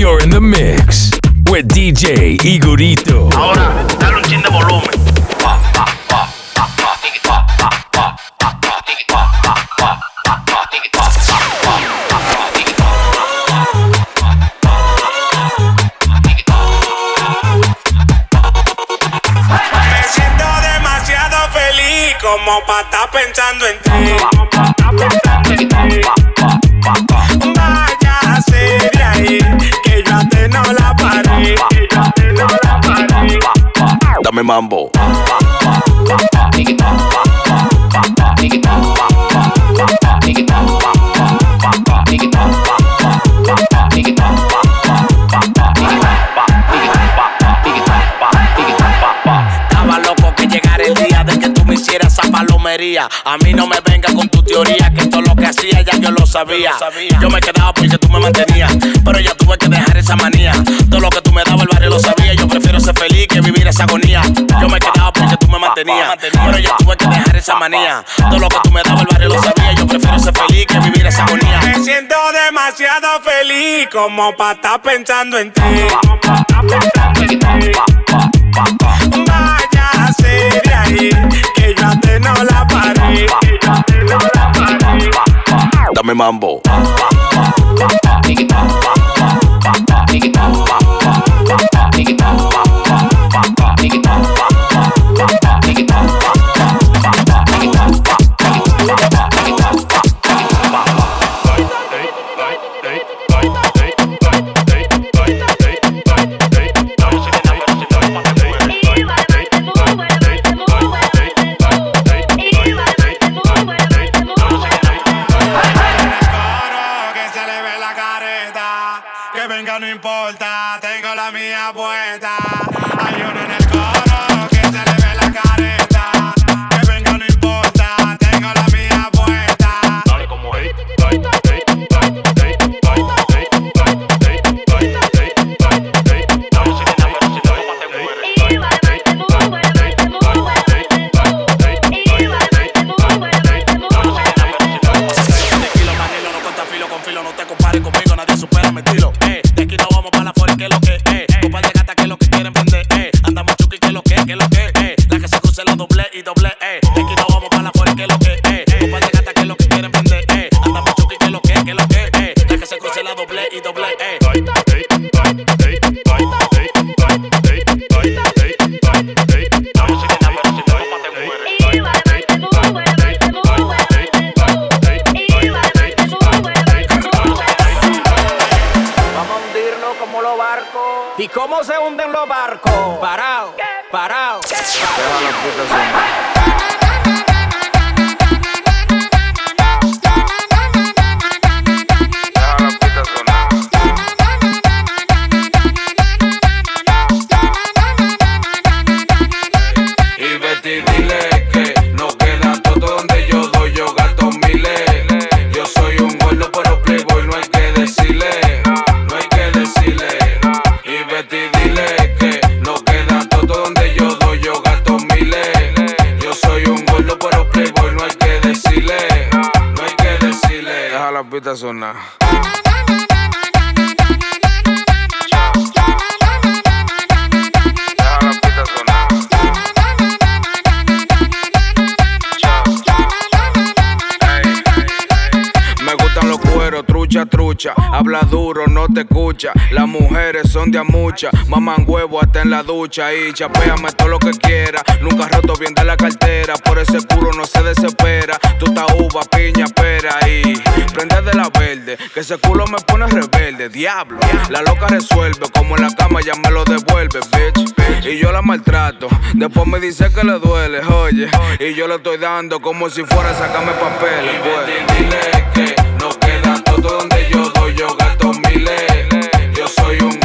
You're in the mix with DJ Igorito. Ahora, dale un chin de volumen. Esa palomería. A mí no me venga con tu teoría, que todo lo que hacía ya yo lo sabía. Yo me quedaba porque tú me mantenías, pero ya tuve que dejar esa manía. Todo lo que tú me dabas el barrio lo sabía. Yo ser feliz que vivir esa agonía. Yo me quedaba porque tú me mantenías, pero ya tuve que dejar esa manía. Todo lo que tú me dabas el barrio lo sabía. Yo prefiero ser feliz que vivir esa agonía. Me siento demasiado feliz como para estar pensando en ti. Váyase de ahí, que yo a ti no la paré. Que yo a ti no la paré. Dame mambo. Los cueros, trucha, trucha. Habla duro, no te escucha. Las mujeres son de a. Maman huevo hasta en la ducha. Y chapéame todo lo que quiera. Nunca roto bien de la cartera. Por ese culo no se desespera. Tú uva, piña, pera. Y prende de la verde. Que ese culo me pone rebelde. Diablo. La loca resuelve. Como en la cama ya me lo devuelve, bitch. Y yo la maltrato. Después me dice que le duele, oye. Y yo le estoy dando como si fuera a sacarme papeles, pues. Dile que no queda todo donde yo doy, yo gasto miles. Yo soy un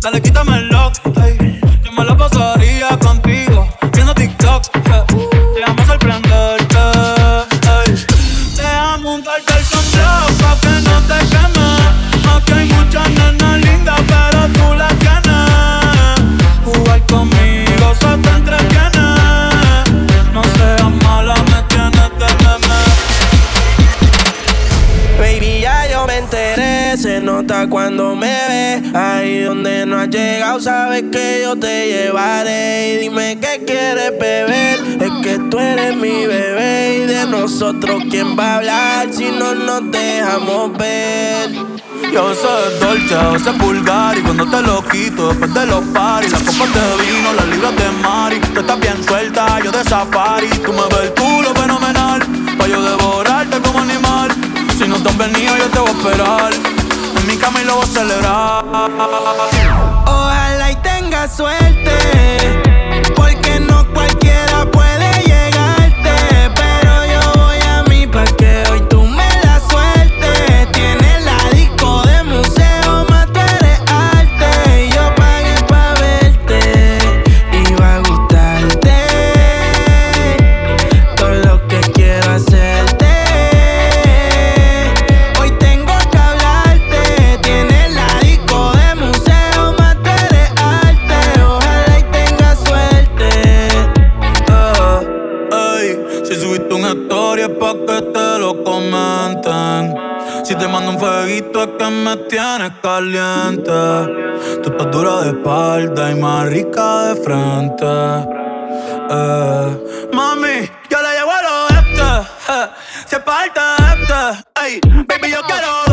Dale, quita nosotros quién va a hablar si no nos dejamos ver. Yo sé dolce, a veces vulgar y cuando te lo quito después de los paris Las copas de vino, las libras de mari Tú estás bien suelta, yo de safari. Tú me ves el culo fenomenal Pa' yo devorarte como animal. Si no te has venido yo te voy a esperar En mi cama y lo voy a celebrar. Ojalá y tengas suerte. historias pa' que te lo comenten. Si te mando un fueguito es que me tienes caliente. Tú estás dura de espalda y más rica de frente. Eh. Mami, yo le llevo a lo este. Eh. Se parte este. Ey, baby, yo quiero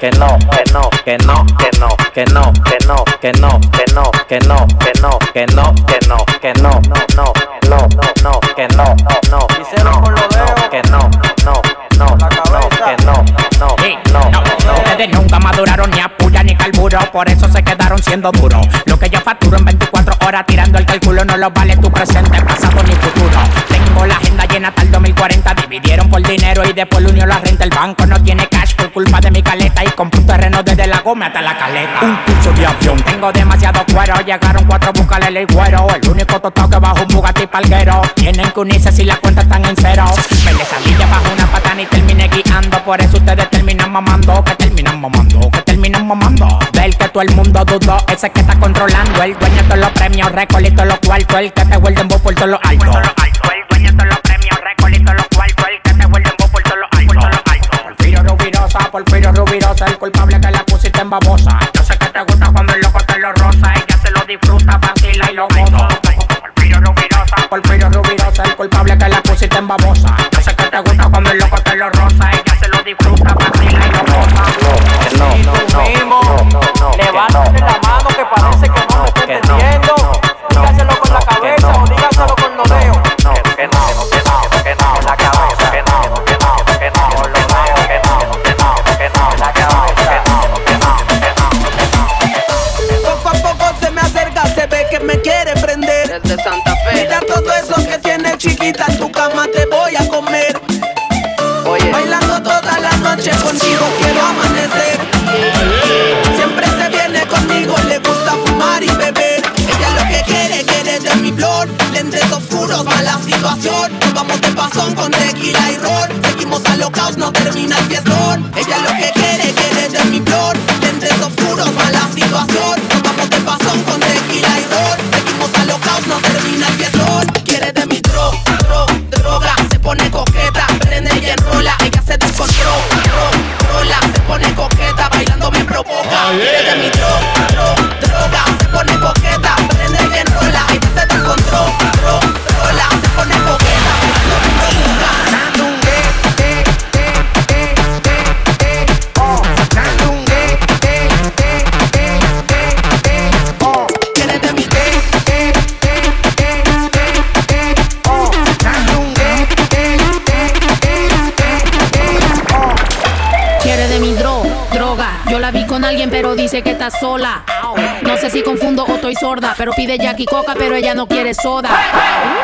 que no, que no, que no, que no, que no, que no, que no, que no, que no, que no, que no, que no, que no, no, no, no, no, que no, no, dedos. que no, no, no, no, que no, no, no, no. Ustedes nunca maduraron ni a puya ni carburo, por eso se quedaron siendo duros. Lo que yo facturo en 24 horas tirando el cálculo no lo vale tu presente, pasado ni futuro. La agenda llena hasta el 2040, dividieron por dinero y después lo unió la renta. El banco no tiene cash por culpa de mi caleta y un terreno desde la goma hasta la caleta. Un curso de avión, tengo demasiado cuero, llegaron cuatro buscales el güero. El único totado que bajo un Bugatti palguero. Tienen que unirse si las cuentas están en cero. Me le salí bajo una patana y terminé guiando, por eso ustedes terminan mamando, que terminan mamando, que terminan mamando. Del que todo el mundo dudó, ese que está controlando, el dueño de todos los premios, récords y todos los cuartos, el que te vuelve en voz por todos los altos. Sola. No sé si confundo o estoy sorda, pero pide Jackie Coca, pero ella no quiere soda.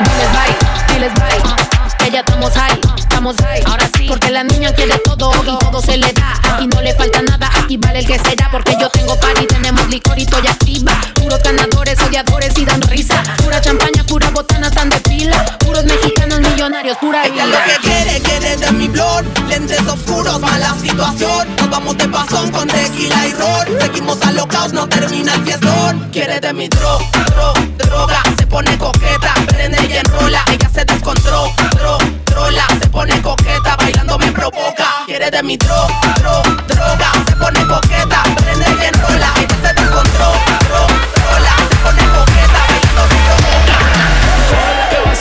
Diles bye, diles bye. Ya estamos high, estamos high. Ahora sí, porque la niña quiere todo y todo se le da. Aquí no le falta nada, aquí vale el que sea. Porque yo tengo party, tenemos licor y estoy activa. Puros ganadores, odiadores y dan risa. Pura champaña, pura botana, tan de pila. Puros mexicanos millonarios, pura Ella vida. Oscuros, mala situación. Nos vamos de pasón con tequila y ron. Seguimos alocados, no termina el fiestón. Quiere de mi dro, dro, droga. Se pone coqueta, prende y enrola. Ella se descontrola, dro, trola. Se pone coqueta, bailando me provoca. Quiere de mi dro, dro, droga. Se pone coqueta, prende y enrola. Ella se descontrola, dro, trola. Se pone coqueta, bailando me provoca.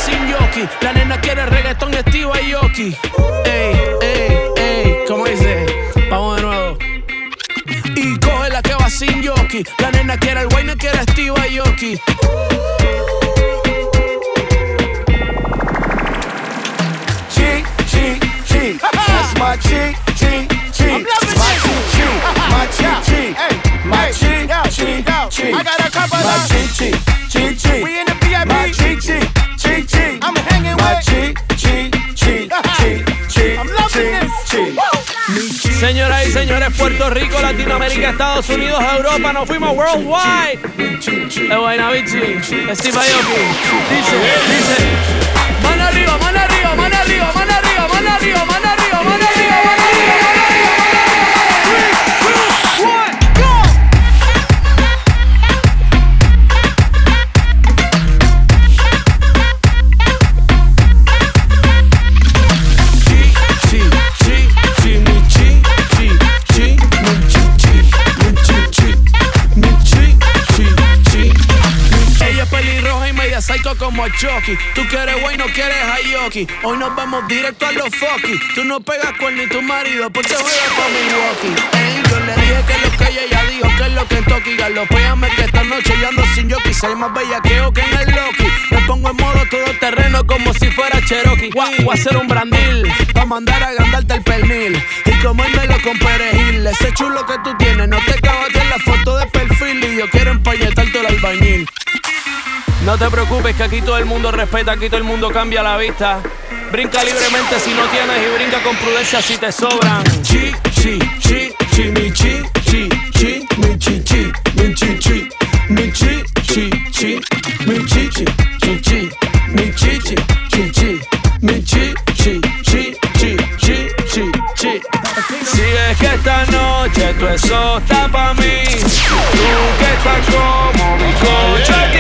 Sin yoki. La nena quiere reggaetón estilo Yoki. ¿Cómo dice? Vamos de nuevo. Y coge la que va sin yoki. La nena quiere el güey, no quiere Steve Yoki. Chi, chi, chi. That's my chi, chi, chi. My chi, chi. My chi, chi. My chi, chi, chi. I got a couple of. My chi, chi. Puerto Rico, Latinoamérica, Estados Unidos, Europa, nos fuimos worldwide. Es buena. Steve Aoki. Dice, dice. Mano arriba, mano arriba, mano arriba, mano arriba, mano arriba, mano arriba, mano arriba, mano arriba. Como Chucky. Tú quieres güey, no quieres Hayoki. Hoy nos vamos directo a los fucky. Tú no pegas con ni tu marido porque juegas con Milwaukee. Ey, yo le dije que lo que ella dijo que es lo que toqui. Galopéame que esta noche yo ando sin jockey. Soy más bellaqueo que en el Loki. Me pongo en modo todo terreno como si fuera Cherokee. Voy a hacer un brandil pa' mandar a agandarte el pernil. Y comérmelo con perejil. Ese chulo que tú tienes no te cabaste en la foto de perfil. Y yo quiero empañetarte el albañil. No te preocupes que aquí todo el mundo respeta, aquí todo el mundo cambia la vista. Brinca libremente si no tienes y brinca con prudencia si te sobran. Chi, chi, chi, chi, mi chi, chi, chi, mi chi, chi, mi chi, chi, mi chi, chi, chi, mi chi, chi, chi, chi, mi chi, chi, chi, chi, mi chi, chi, chi, chi, chi, chi, chi. Si es que esta noche tú eso está pa' mí, tú que estás como mi coche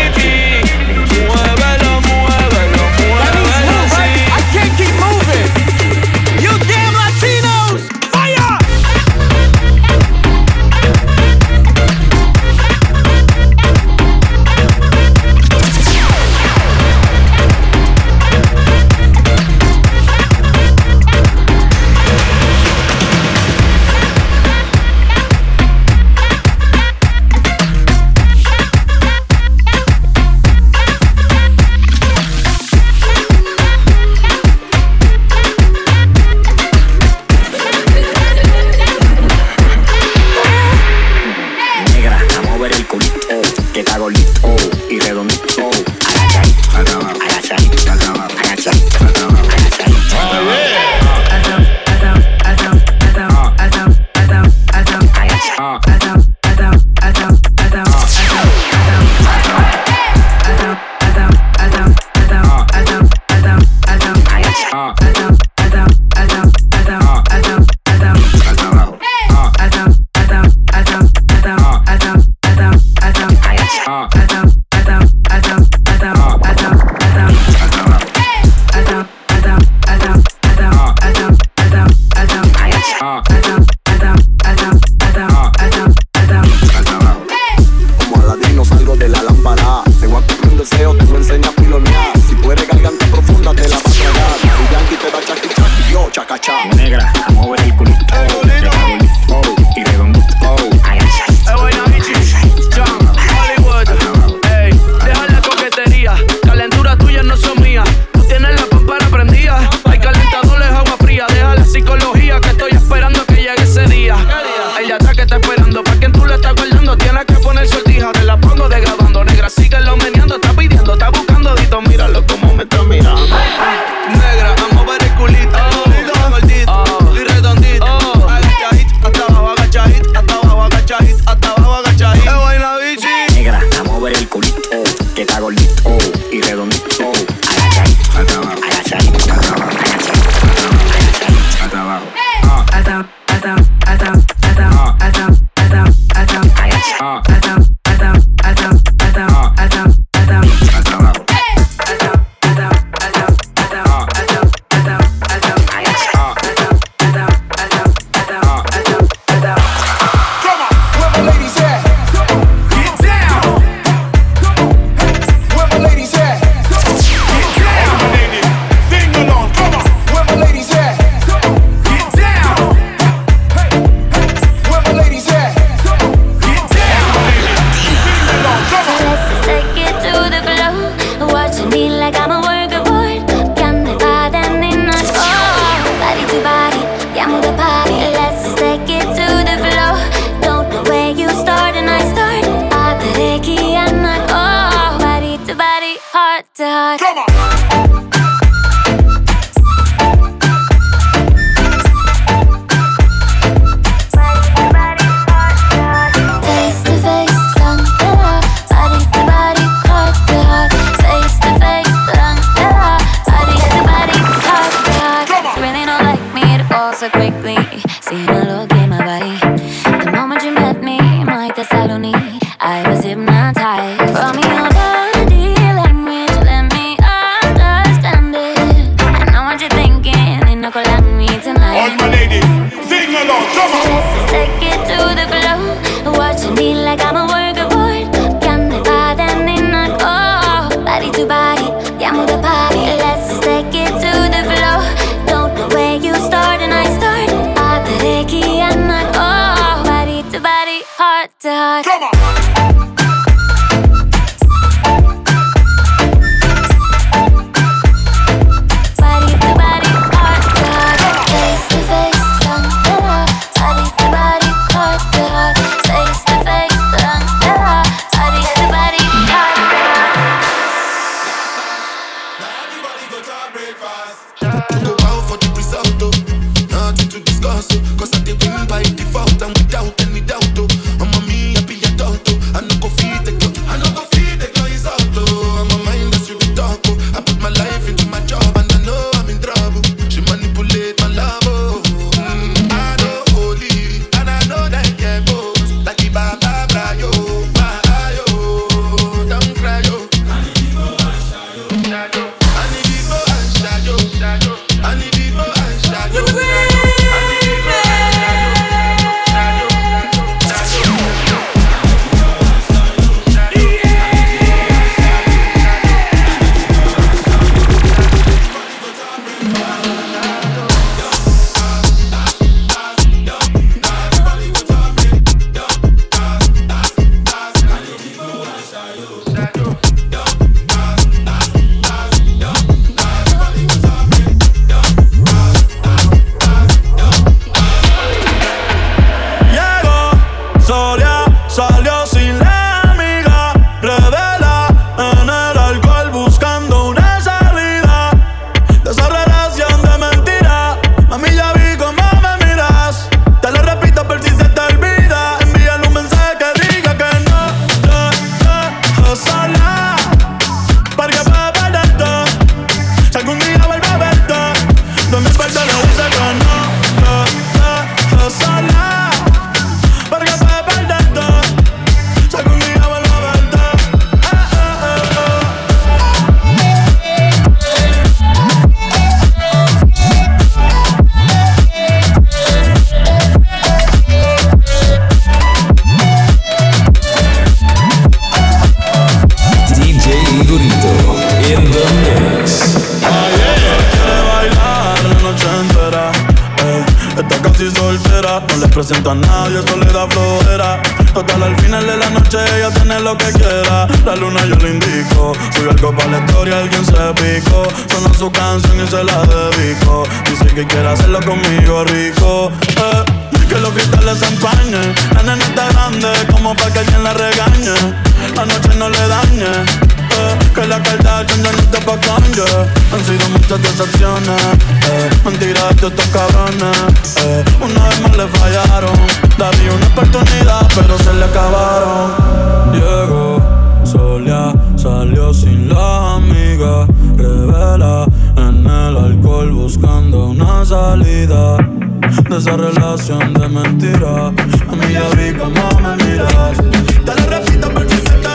da. Come on. se le acabaron. Llegó sola, salió sin la amiga. Revela en el alcohol buscando una salida de esa relación de mentira. A mí ya vi cómo me miras. Te lo repito se te.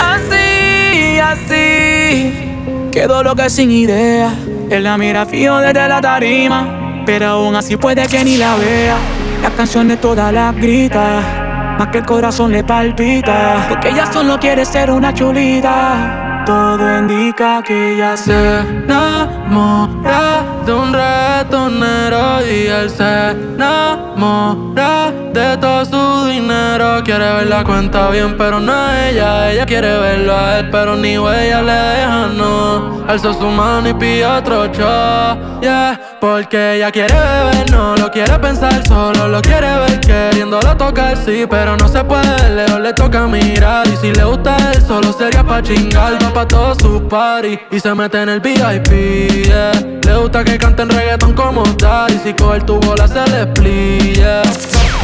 Así, así, quedó lo que sin idea. Él la mira fijo desde la tarima, pero aún así puede que ni la vea. Las canciones todas las grita, más que el corazón le palpita. Porque ella solo quiere ser una chulita. Todo indica que ella se enamora de un ratonero y él se enamora de todo su dinero. Quiere ver la cuenta bien, pero no a ella. Ella quiere verlo a él, pero ni huella le deja, no. Alzó su mano y pidió otro show, yeah. Porque ella quiere beber, no lo quiere pensar, solo lo quiere ver queriéndolo tocar, sí, pero no se puede, lejos le toca mirar. Y si le gusta él, solo sería pa' chingar, va pa' todos sus parties y se mete en el VIP, yeah. Le gusta que canten reggaeton como tal, y si coge el tubo la se le yeah.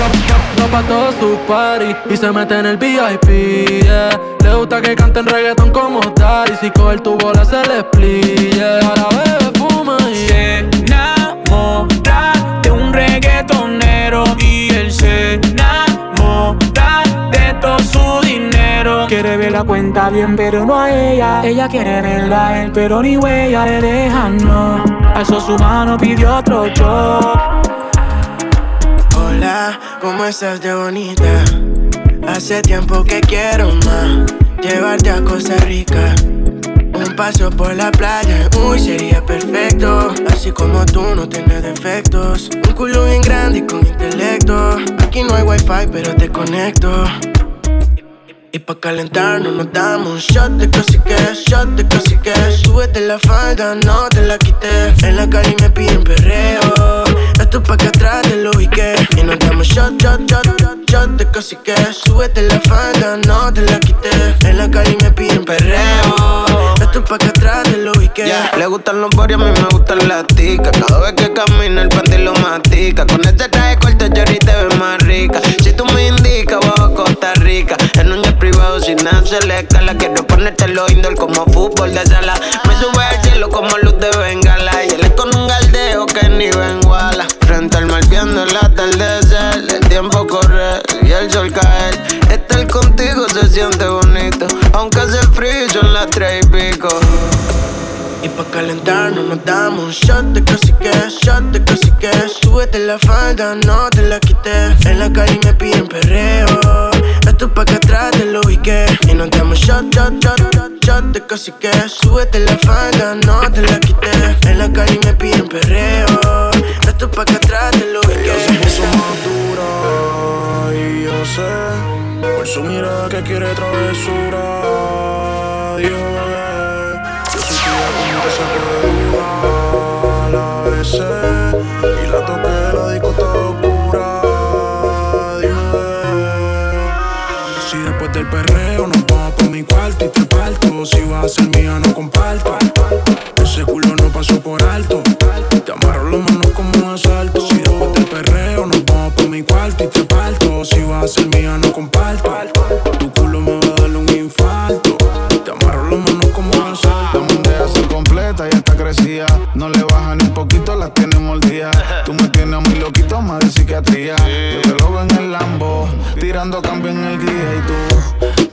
Va, pa' todos sus parties y se mete en el VIP, yeah. Le gusta que canten reggaeton como tal, y si coge el tubo la se le yeah. Ahora bebe, fuma y Se Quiere la cuenta bien, pero no a ella. Ella quiere verla a él, pero ni huella le deja, no. Alzó su mano, pidió otro shot. Hola, ¿cómo estás de bonita? Hace tiempo que quiero más, llevarte a Costa Rica. Un paso por la playa, uy, sería perfecto. Así como tú no tienes defectos. Un culo bien grande y con intelecto. Aquí no hay wifi, pero te conecto. Y pa' calentarnos nos damos un shot de que, shot de que Súbete la falda, no te la quité En la calle me piden perreo. Esto pa' que atrás te lo ubiqué Y nos damos shot, shot, shot, shot, shot de que Súbete la falda, no te la quité En la calle me piden perreo. Esto pa' que atrás te lo ubiqué Yeah, Le gustan los boris, a mí me gustan las ticas. Cada vez que camina el panty lo matica Con este traje corto Jerry te ves más rica. Si tú me indicas, bajo a Costa En un jet privado sin nada se le escala. Quiero ponerte los indoor como fútbol de sala. Me sube al cielo como luz de bengala. Y él es con un galdeo que ni benguala Frente al mar viendo el atardecer El tiempo corre y el sol caer Estar contigo se siente bonito Aunque hace frío son las tres y pico. Y pa' calentarnos nos damos un shot de que, shot de que Súbete la falda, no te la quité En la calle me piden perreo Esto pa' que atrás te lo ubiqué Y nos damos shot, shot, shot, shot, shot de que Súbete la falda, no te la quité En la calle me piden perreo. Esto pa' que atrás te lo ubiqué Ella se puso más dura y yo sé Por su mirada que quiere travesura. Bebé Yo soy tuya como te saco de La besé mi cuarto y te parto Si vas a ser mía no comparto. Ese culo no pasó por alto. Te amarro las manos como un asalto. Si después del perreo nos vamos pa' mi cuarto y te parto Si vas a ser mía no comparto. Tu culo me va a dar un infarto. Te amarro las manos como un asalto. La mundial se completa y está crecida. No le baja ni un poquito, las tiene mordidas. Tú me tienes a mi loquito, más de psiquiatría. Yo te lo veo en el Lambo, tirando cambio en el guía. Y tú.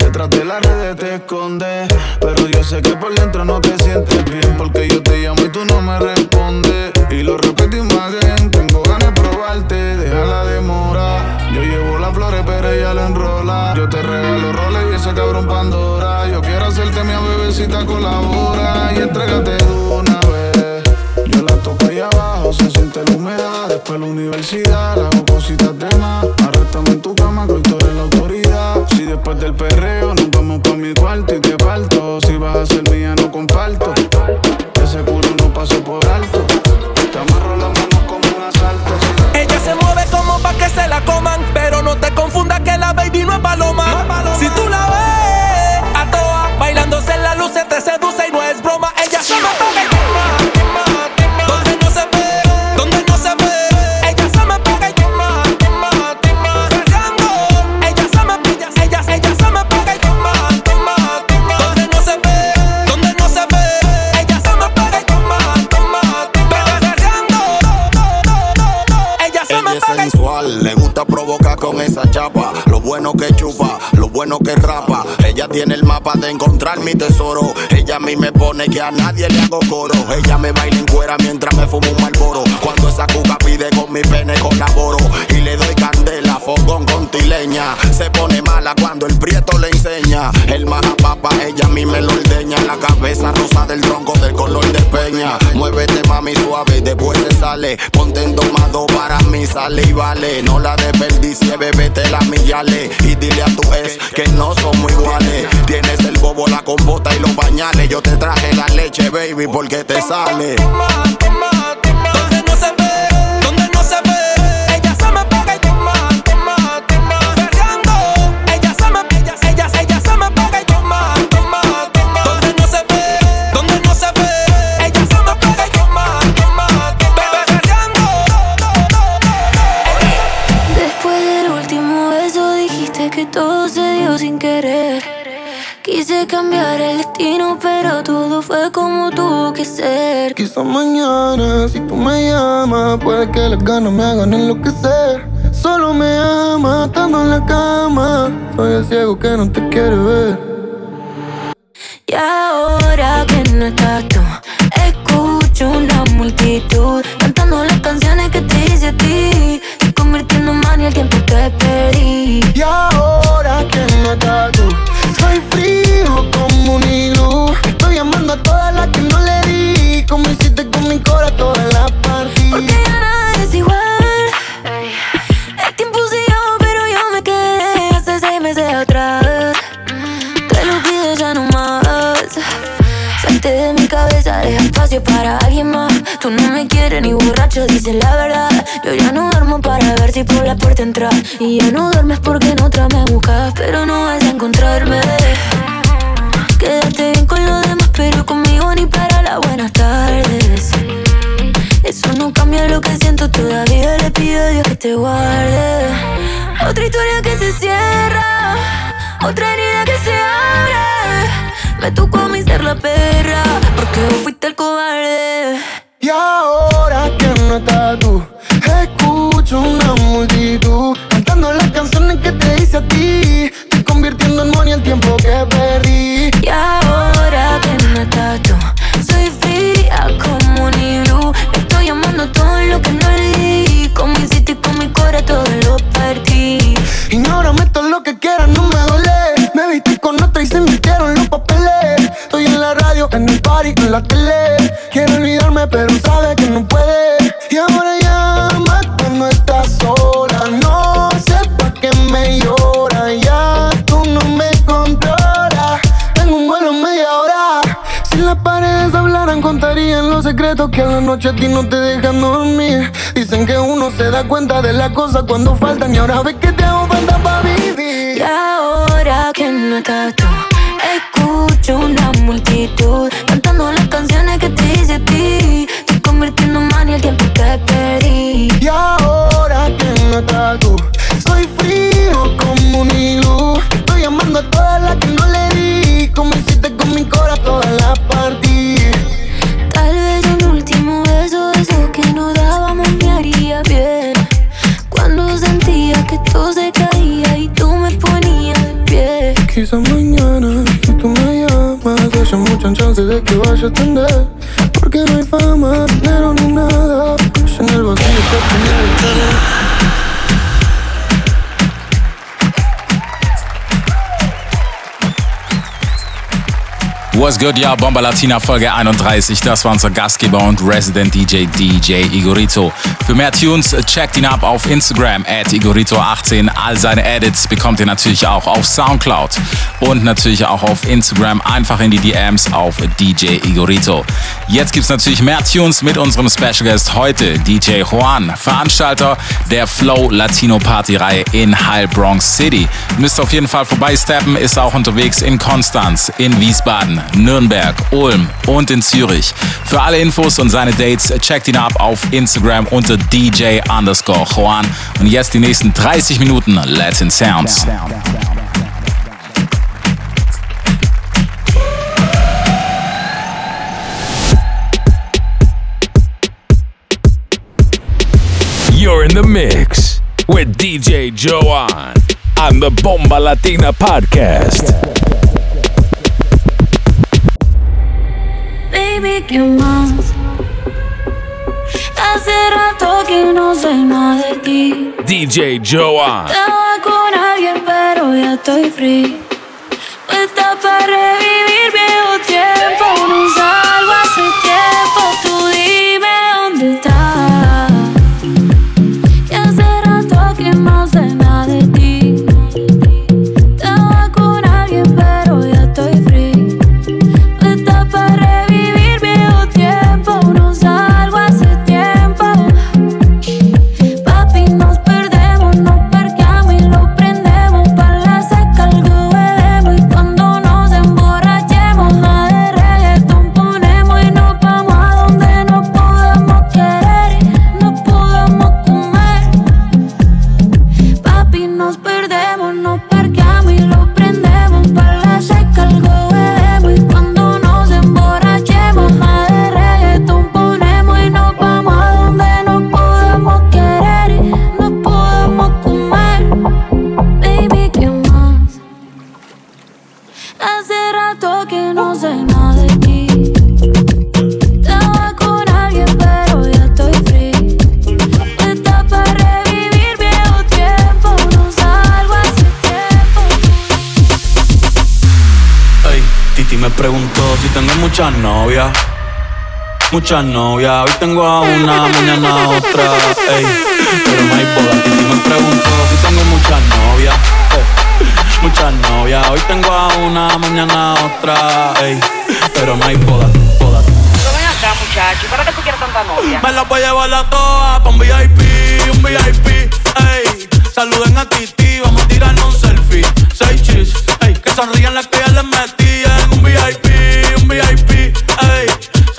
Detrás de las redes te escondes. Pero yo sé que por dentro no te sientes bien. Porque yo te llamo y tú no me respondes. Y lo repito y más bien, tengo ganas de probarte. Deja la demora. Yo llevo las flores, pero ella la enrola. Yo te regalo roles y ese cabrón Pandora. Yo quiero hacerte mi bebecita colabora. Y entrégate una vez. Yo la toco ahí abajo, se siente la humedad. Después la universidad, le hago cositas de. Arréstame en tu cama, que hoy tú la autoridad. Si después del perreo nos vamos pa' mi cuarto y te parto. Si vas a ser mía, no comparto. Ese culo no paso por alto. Te amarro las manos como un asalto. Ella se mueve como pa' que se la coman, pero no te confundas que la baby no es paloma. Si tú la ves con esa chapa. Lo bueno que chupa, lo bueno que rapa. Ella tiene el mapa de encontrar mi tesoro. Ella a mí me pone que a nadie le hago coro. Ella me baila en cuera mientras me fumo un malboro. Cuando esa cuca pide con mi pene colaboro. Y le doy candela, fogón con tileña. Se pone mala cuando el prieto le enseña. El majapapa, ella a mí me lo ordeña. La cabeza rosa del tronco del color de peña. Muévete mami suave, después te sale. Ponte endomado para mí, sale y vale. No la desperdicie, bebé, te la millale. Y dile a tu ex que no somos iguales. Tienes el bobo, la compota y los pañales. Yo te traje la leche, baby, porque te sale. que las ganas me hagan enloquecer. Solo me ama estando en la cama. Soy el ciego que no te quiere ver. Y ya no duermes porque noche a ti no te dejan dormir. Dicen que uno se da cuenta de las cosas cuando faltan y ahora ves que was good, ja, Bomba Latina Folge 31. Das war unser Gastgeber und Resident DJ DJ Igorito. Für mehr Tunes checkt ihn ab auf Instagram at Igorito18. All seine Edits bekommt ihr natürlich auch auf Soundcloud und natürlich auch auf Instagram. Einfach in die DMs auf DJ Igorito. Jetzt gibt's natürlich mehr Tunes mit unserem Special Guest heute, DJ Juan, Veranstalter der Flow Latino Party Reihe in Heilbronx City. Müsst auf jeden Fall vorbeisteppen, ist auch unterwegs in Konstanz, in Wiesbaden, Nürnberg, Ulm und in Zürich. Für alle Infos und seine Dates checkt ihn ab auf Instagram unter DJ underscore Juan. Und jetzt die nächsten 30 Minuten Latin Sounds. Down, down, down, the mix with DJ Joan on the Bomba Latina podcast. Baby, ¿qué más? Hace rato que no soy más de ti. DJ Joan. Estaba con alguien, pero ya estoy free. Puesta para revivir viejo tiempo. No salgo hace tiempo. Tú dime dónde estás. si tengo muchas novias, muchas novias. Hoy tengo a una, mañana a otra. Ey. Pero no hay boda, Titi me preguntó si tengo muchas novias, eh. muchas novias. Hoy tengo a una, mañana a otra. Ey. Pero no hay boda, acá, muchacho, ¿para qué tú quieres tanta novia? Me la voy a llevar la toa pa' un VIP, un VIP, ey. Saluden a Titi, vamos a tirarnos un selfie. Seis chis, ey, que sonrían las que ya les metí.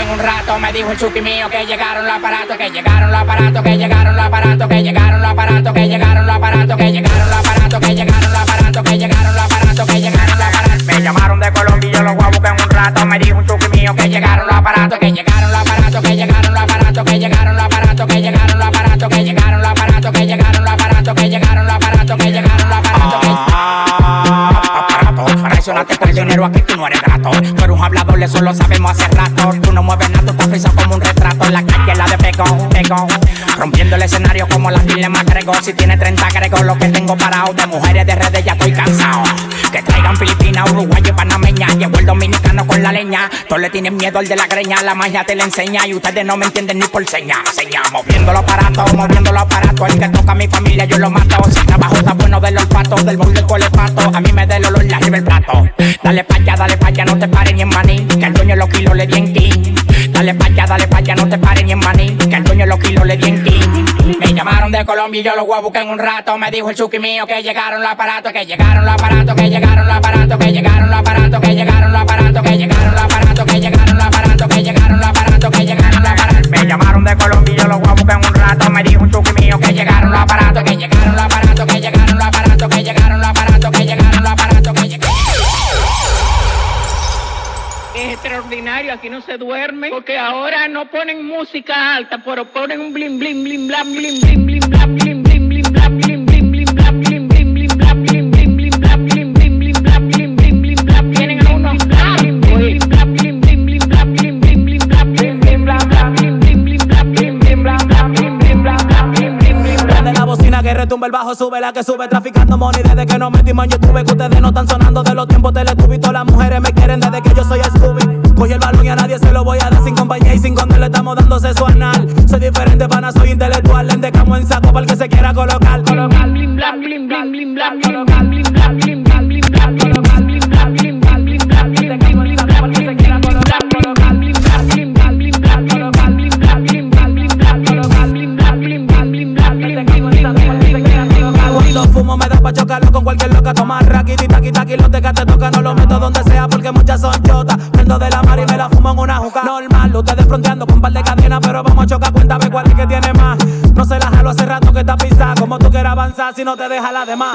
en un rato me dijo el chuki mío que llegaron los aparatos, que llegaron los aparatos, que llegaron los aparatos, que llegaron los aparatos, que llegaron los aparatos, que llegaron los aparatos, que llegaron los aparatos, que llegaron los aparatos, que llegaron los aparatos. Me llamaron de Colombia y yo los voy a buscar en un rato, me dijo un chuki mío que llegaron los aparatos, que llegaron los aparatos, que llegaron los aparatos, que llegaron los aparatos, que llegaron los aparatos, que llegaron los aparatos, que llegaron los aparatos, que llegaron los aparatos, que llegaron los aparatos. que llegaron los aparatos. Reaccionaste por dinero aquí, tú no eres grato. Pero un hablador, eso lo sabemos hace rato. si tiene 30 gregos lo que tengo parado De mujeres de redes ya estoy cansado. Que traigan Filipinas, Uruguay y Panameña. Llevo el dominicano con la leña. Todos le tienen miedo al de la greña. La magia te la enseña y ustedes no me entienden ni por seña. Seña, moviendo los aparatos, moviendo los aparatos. El que toca a mi familia yo lo mato. Si el trabajo está bueno del olfato, del bol del colepato. A mí me da el olor la arriba el plato. Dale pa' allá, dale pa' allá, no te pares ni en maní Que el dueño los kilos le di en king. Dale pa' allá, dale pa' allá, no te pares ni en maní Que el dueño los kilos le di en king. Me llamaron de Colombia y yo los voy a buscar en un rato. Me dijo el chuki mío que llegaron los aparatos, que llegaron los aparatos, que llegaron los aparatos, que llegaron los aparatos, que llegaron los aparatos, que llegaron los aparatos, que llegaron los aparatos, que llegaron los aparatos, que llegaron los aparatos. Me llamaron de Colombia y yo los voy a buscar en un rato. Me dijo un chuki mío que llegaron los aparatos, que llegaron los aparatos, que llegaron extraordinario, aquí no se duerme, porque ahora no ponen música alta, pero ponen un blim blim blim blam blim blim blim blam blim blim blim blam blim tumba el bajo, sube la que sube, traficando money desde que no metí man que ustedes no están sonando de los tiempos teletubbies, todas las mujeres me quieren desde que yo soy Scooby. Cogí el balón y a nadie se lo voy a dar sin compañía y sin condón le estamos dando sexo anal. Soy diferente, pana, soy intelectual, lente en saco para el que se quiera colocar. Colocar, blim, blam, blim, blam, blim, blam, colocar, blim, blam, blim, blim, colocar. pa' chocarlo con cualquier loca. Tomar raquiti, taqui, taqui, los tecas te tocan. No lo meto donde sea porque muchas son chotas. Prendo de la mar y me la fumo en una juca. Normal, ustedes fronteando con un par de cadenas, pero vamos a chocar. Cuéntame cuál es que tiene más. No se la jalo hace rato que está pisada. Como tú quieras avanzar si no te deja la demás.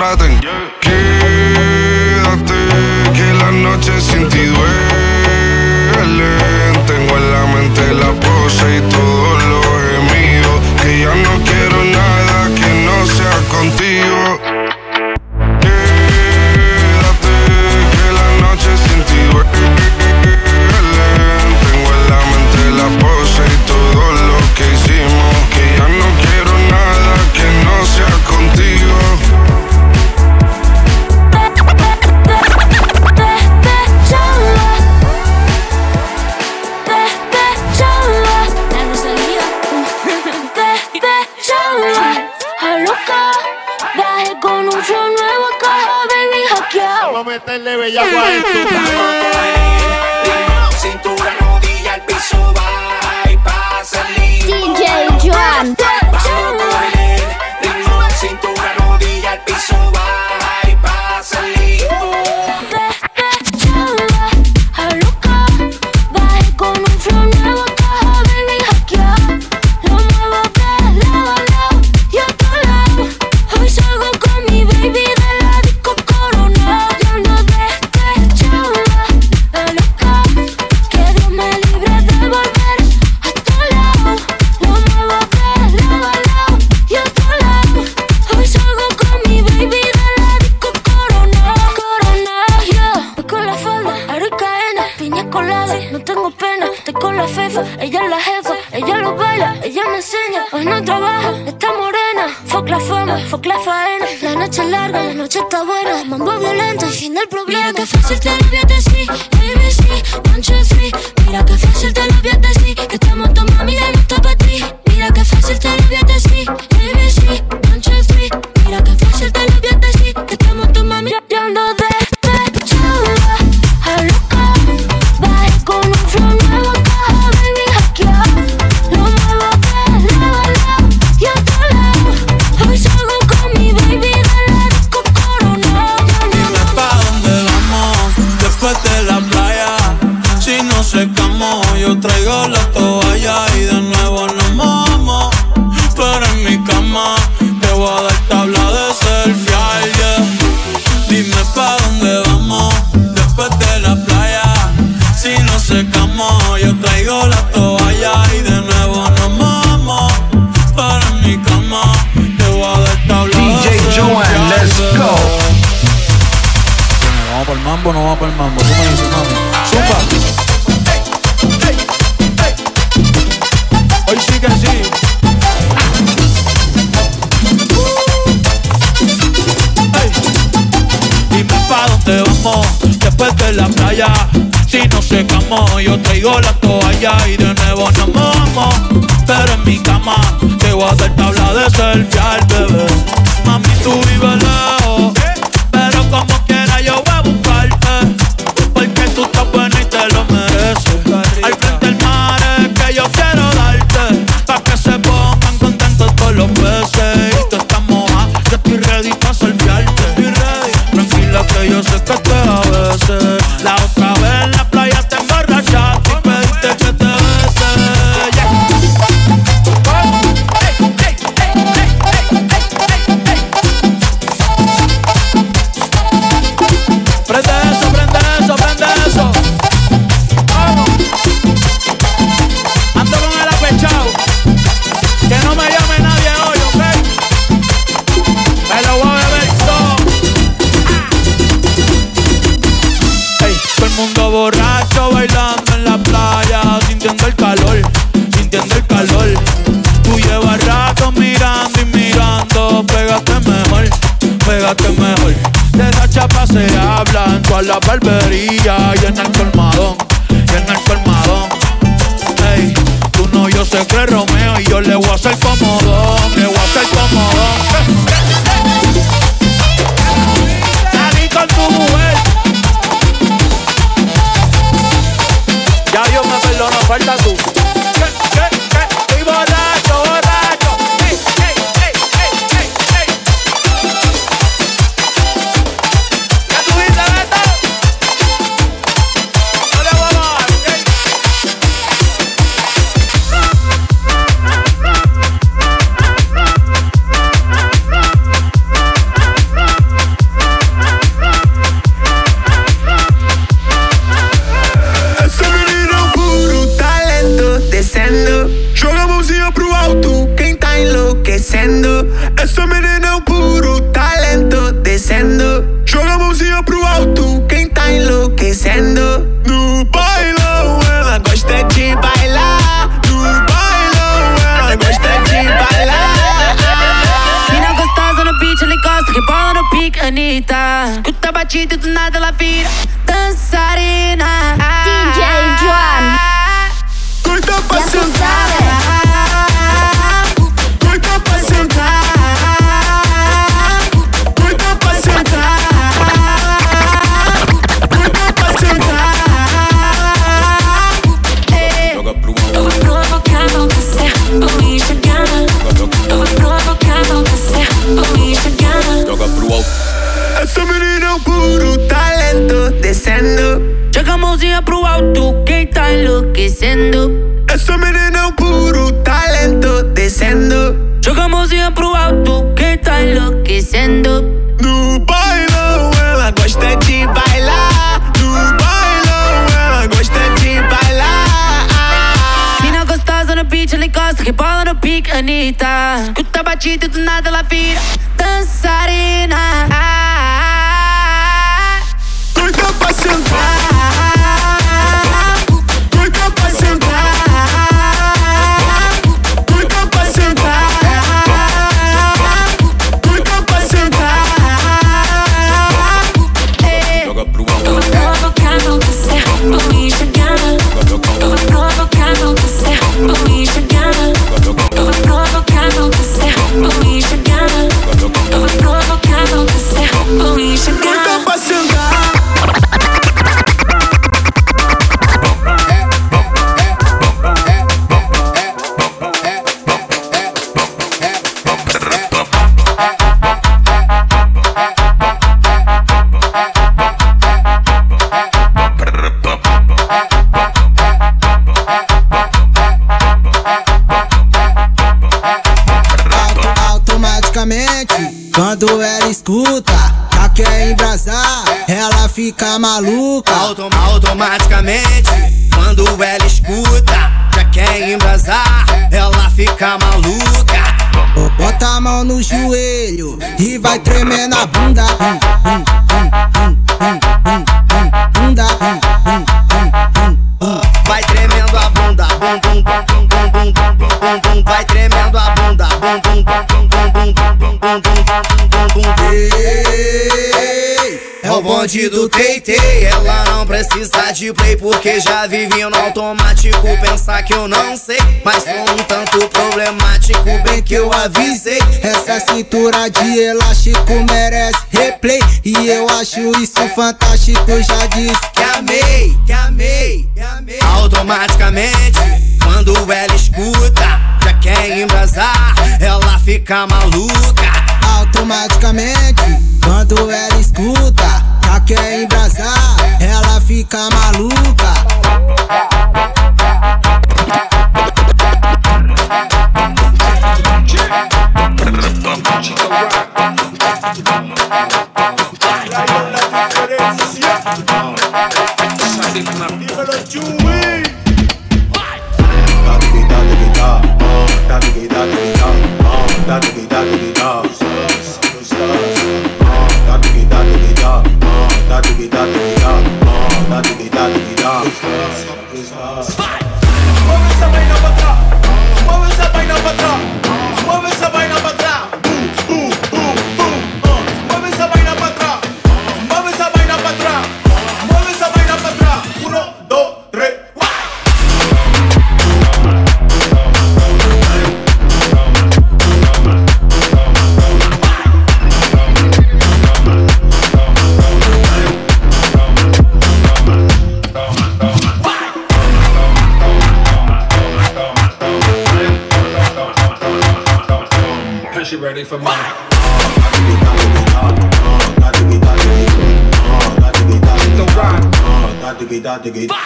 Quédate, que la noche sin ti ella guay. secamos. Yo traigo la toalla y de nuevo nos mojamos. Pero en mi cama te voy a hacer tabla de selfie al bebé. Mami, tú vives lejos, pero como bonde do TT, Ela não precisa de play, porque já vivi no automático. Pensar que eu não sei, mas sou um tanto problemático. Bem que eu avisei. Essa cintura de elástico merece replay. E eu acho isso fantástico. Já disse que amei, que amei, que amei. Automaticamente, quando ela escuta, já quer embrasar. Ela fica maluca. Automaticamente, quando ela escuta ela quer embrasar, ela fica maluca. Tá, tá, tá, tá, tá, tá, tá, We got the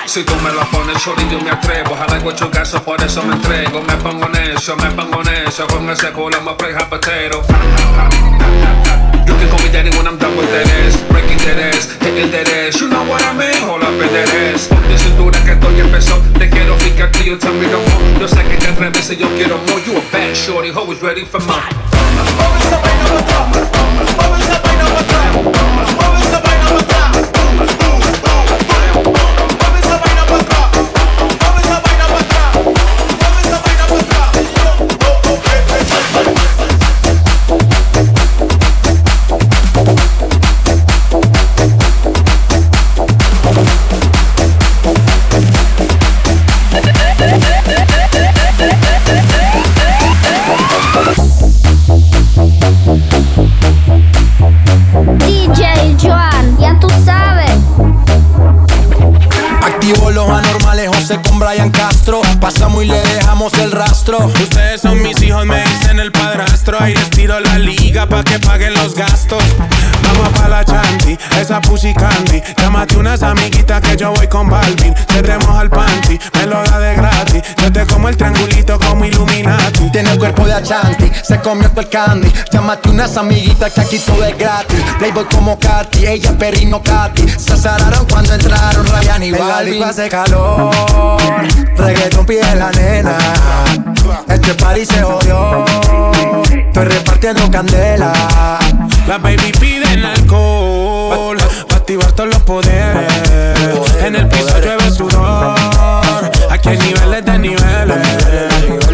Si tú me lo pones, shorty, yo me atrevo. I like what you got, so por eso me entrego. Me pongo necio, me pongo necio. Con ese culo me play hot potato. You can call me daddy when I'm done with that ass. Breaking that ass, hitting that ass. You know what I mean? Hold up in that ass. De cintura que estoy empezó. Te quiero ficar tell me no more. Yo sé que te atreves y yo quiero more. You a bad shorty, always ready for mine. Tiro la liga pa' que paguen los gastos. Vamos pa' la chanti, esa pussy candy. Llámate unas amiguitas que yo voy con Balvin. Te remoja el panty, me lo da de gratis. Yo te como el triangulito como Illuminati. Tiene el cuerpo de Achanti, se comió todo el candy. Llámate unas amiguitas que aquí todo es gratis. Playboy como Katy, ella perrino Katy. Se azararon cuando entraron Ryan y Balvin. hace calor, reggaeton pide la nena. Este party se jodió, estoy repartiendo candela. La baby piden alcohol Pa' activar todos los poderes En el piso llueve sudor Aquí hay niveles de niveles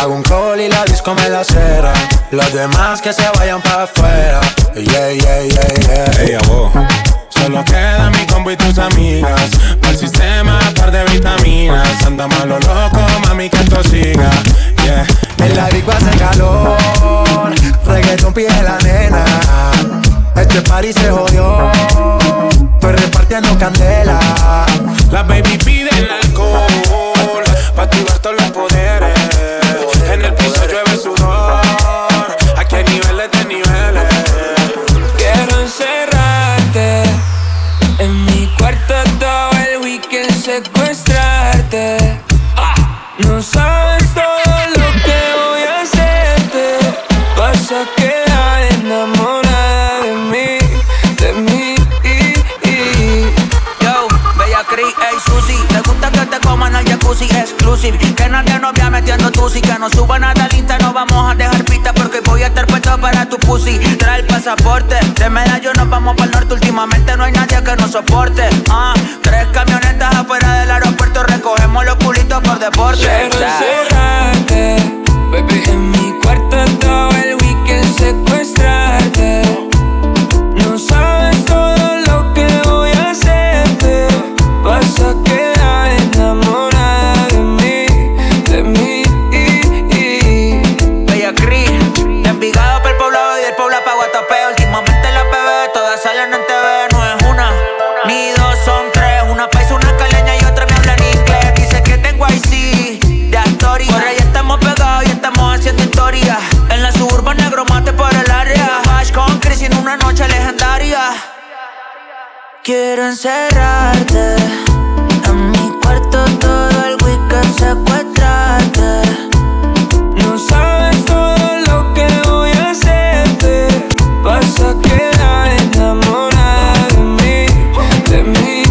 Hago un call y la disco me la cera. Los demás que se vayan para afuera. Yeah, yeah, yeah, yeah. Ey, abo. Solo queda mi combo y tus amigas. Para el sistema, par de vitaminas. Anda malo loco, mami, que esto siga. Yeah. En la disco hace calor. Reggaeton pide la nena. Este party se jodió. Estoy repartiendo candela. La baby pide el alcohol. Pa' activar todos los poderes. De niveles. Quiero encerrarte en mi cuarto todo el weekend secuestrarte. No sabes todo lo que voy a hacerte. Vas a quedar enamorada de mí, de mí. Yo, Bella Cris, ey Susi Me gusta que te coman al jacuzzi exclusive Que nadie nos vea metiendo tusi Que no suba nada al Insta, no vamos a dejar puesto para tu pussy. Trae el pasaporte De medallo nos vamos para el norte. Últimamente no hay nadie que nos soporte. Ah, Tres camionetas afuera del aeropuerto Recogemos los culitos por deporte Quiero encerrarte en mi cuarto todo el weekend secuestrarte. No sabes todo lo que voy a hacerte. Vas a quedar enamorada de mí, de mí.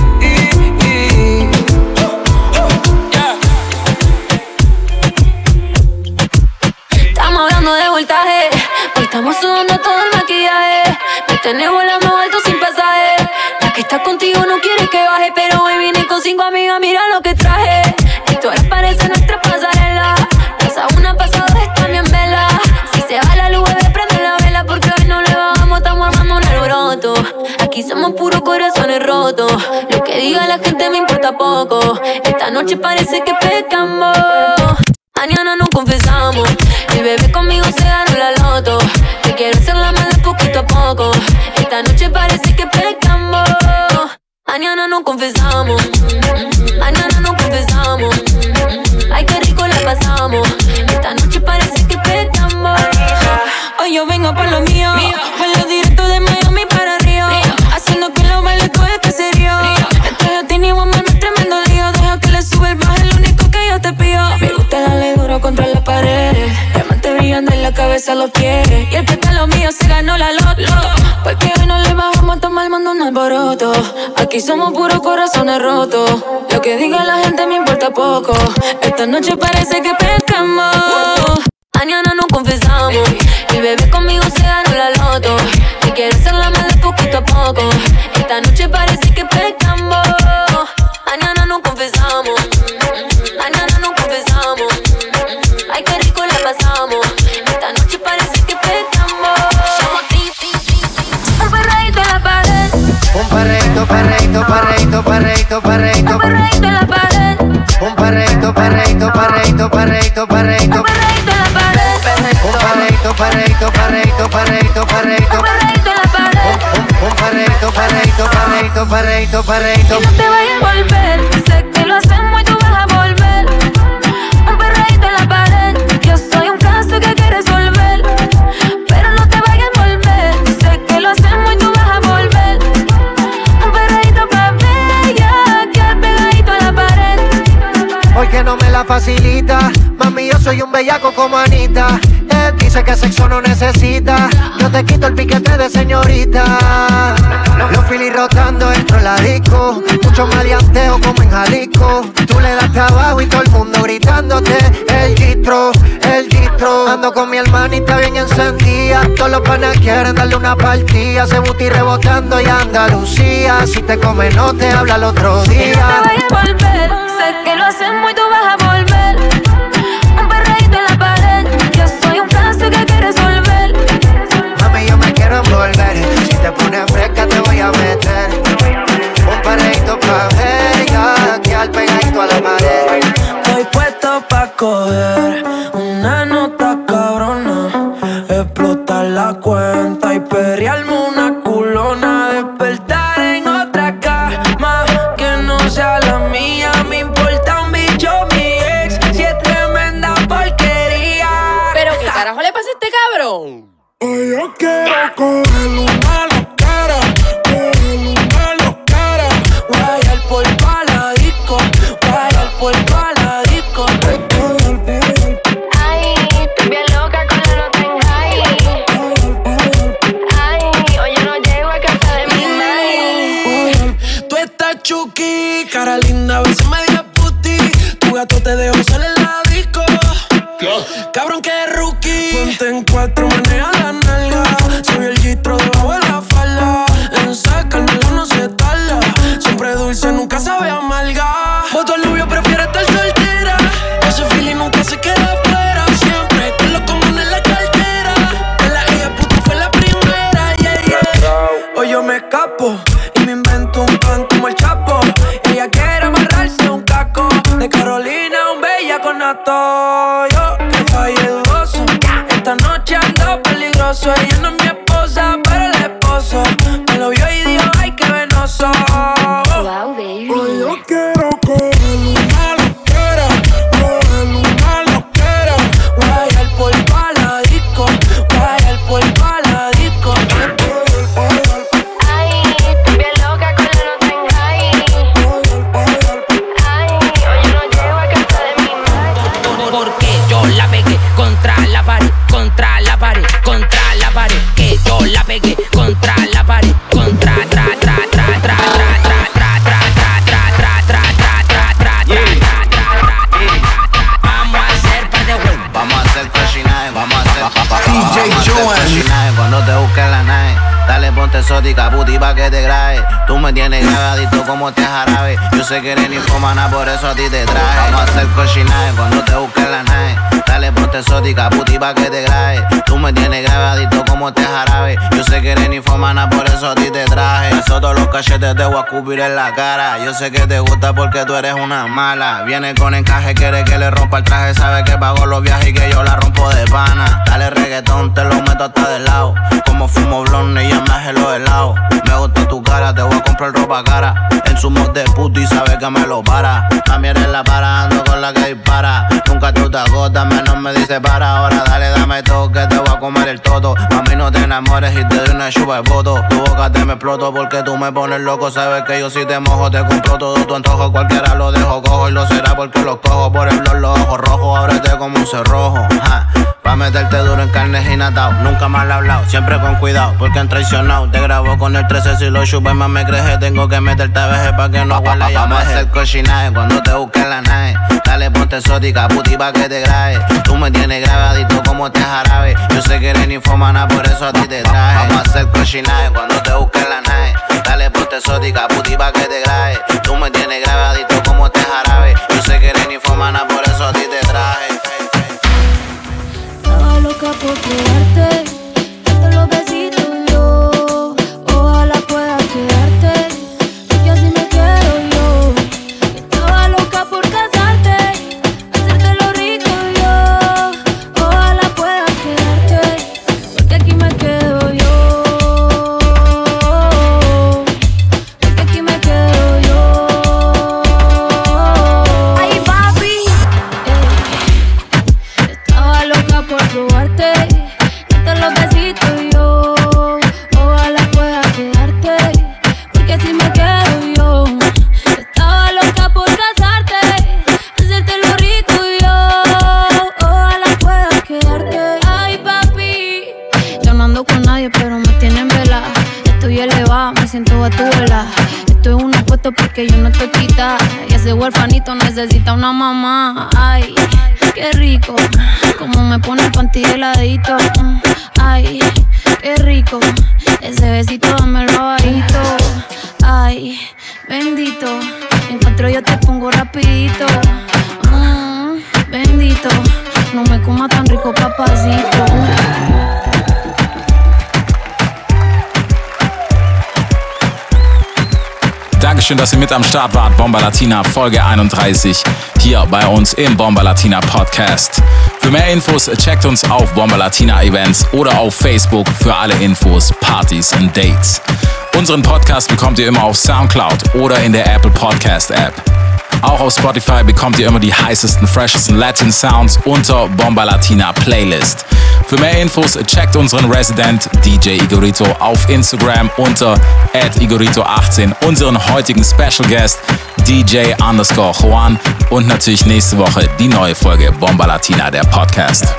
Estamos hablando de voltaje. Hoy estamos sudando todo el maquillaje. Me tenés volando que baje. Pero hoy vine con cinco amigas, mira lo que traje. Esto parece nuestra pasarela. Pasa una, pasa dos, también vela. Si se va la luz, bebé, prende la vela. Porque hoy no le bajamos, estamos armando un alboroto. Aquí somos puros corazones rotos. Lo que diga la gente me importa poco. Esta noche parece que pecamos. Mañana no confesamos. El bebé conmigo se ganó la loto. Mañana no confesamos. Mañana no confesamos. Ay, qué rico la pasamos. Esta noche parece que pecamos. Hoy yo vengo por lo mío. Vuelo directo de Miami para Río. Haciendo que lo baile todo este serio. Estoy a ti ni woman, no es tremendo lío. Deja que le sube el bajo, lo único que yo te pido. Me gusta darle duro contra la pared. Diamante brillando en la cabeza los pies. Y el que está lo mío se ganó la loto. Aquí somos puros corazones rotos. Lo que diga la gente me importa poco. Esta noche parece que pescamos. Mañana no confesamos. Perreito, perreito, perreito, perreito, perreito. Un perreíto en la pared. Un perreito, perreito, perreito, perreito, perreito. Un perreíto en la pared. Un perreito, perreito, perreito, perreito, perreito. Un perreíto en la pared. Un perreito, perreito, perreito, perreito, perreito. Y no te vayas a volver. Sé que lo hacemos Porque no me la facilita. Mami, yo soy un bellaco como Anita. Él dice que sexo no necesita. Yo te quito el piquete de señorita. Los filis rotando dentro de la disco. Mucho maleanteo como en Jalisco. Tú le das trabajo y todo el mundo gritándote. El gistro, el gistro. Ando con mi hermanita bien encendida. Todos los panas quieren darle una partida. Se buti rebotando y Andalucía. Si te come, no te habla el otro Y no te día. vayas a volver. Sé que lo hacemos y tú Porque yo la pegué contra la pared, contra la pared, contra la pared. Que yo la pegué contra la pared, contra tra tra tra tra tra tra tra tra tra tra tra tra tra tra tra tra tra tra Vamos a hacer par de. Vamos a hacer cochinaje, vamos a hacer DJ cochinaje Cuando te busques la nave Dale ponte exótica, puti pa' que te grabe Tú me tienes grabadito como este Yo sé que eres ninfomana, por eso a ti te traje. Vamos a hacer cochinaje cuando te busques la nave Dale, ponte exótica, puti pa' que te grabe. Tú me tienes grabadito como este jarabe. Yo sé que eres infomana, por eso a ti te traje. Eso todos los cachetes te voy a escupir en la cara. Yo sé que te gusta porque tú eres una mala. Viene con encaje, quiere que le rompa el traje. Sabe que pago los viajes y que yo la rompo de pana. Dale reggaetón, te lo meto hasta del lado. Como fumo blonde y ya me los helados. Me gusta tu cara, te voy a comprar ropa cara. En su mod de puto y sabe que me lo para. También eres la para, ando con la que dispara. Nunca tú te agotas, menos me dice para. Ahora dale, dame todo que te voy a comer el todo. Mami, no te enamores y te doy una chupa de voto. Tu boca te me exploto porque tú me pones loco. Sabes que yo si te mojo, te compro todo tu antojo. Cualquiera lo dejo cojo y lo será porque lo cojo. Por el blog, los ojos rojos, ábrete como un cerrojo. Pa' meterte duro en carnes y natao. Nunca mal hablado, siempre con cuidado, porque han traicionado. Te grabo con el 13 si lo chupes más me creje. Tengo que meterte a veje pa' que no huela Vamos a hacer cochinaje cuando te busques la nave. Dale, ponte exótica, puti pa' que te grabe. Tú me tienes grabadito como este jarabe. Yo sé que eres infomana, por eso a ti te traje. Vamos a hacer cochinaje cuando te busques la nave. Dale, ponte exótica, puti pa' que te grabe. Tú me tienes grabadito como este jarabe. Yo sé que eres infomana, por eso a ti te traje. Estaba loca por probarte, am Start wart. Bomba Latina Folge 31 hier bei uns im Bomba Latina Podcast. Für mehr Infos checkt uns auf Bomba Latina Events oder auf Facebook für alle Infos, Partys und Dates. Unseren Podcast bekommt ihr immer auf Soundcloud oder in der Apple Podcast App. Auch auf Spotify bekommt ihr immer die heißesten, freshesten Latin Sounds unter Bomba Latina Playlist. Für mehr Infos checkt unseren Resident DJ Igorito auf Instagram unter igorito18, unseren heutigen Special Guest DJ underscore Juan und natürlich nächste Woche die neue Folge Bomba Latina, der Podcast.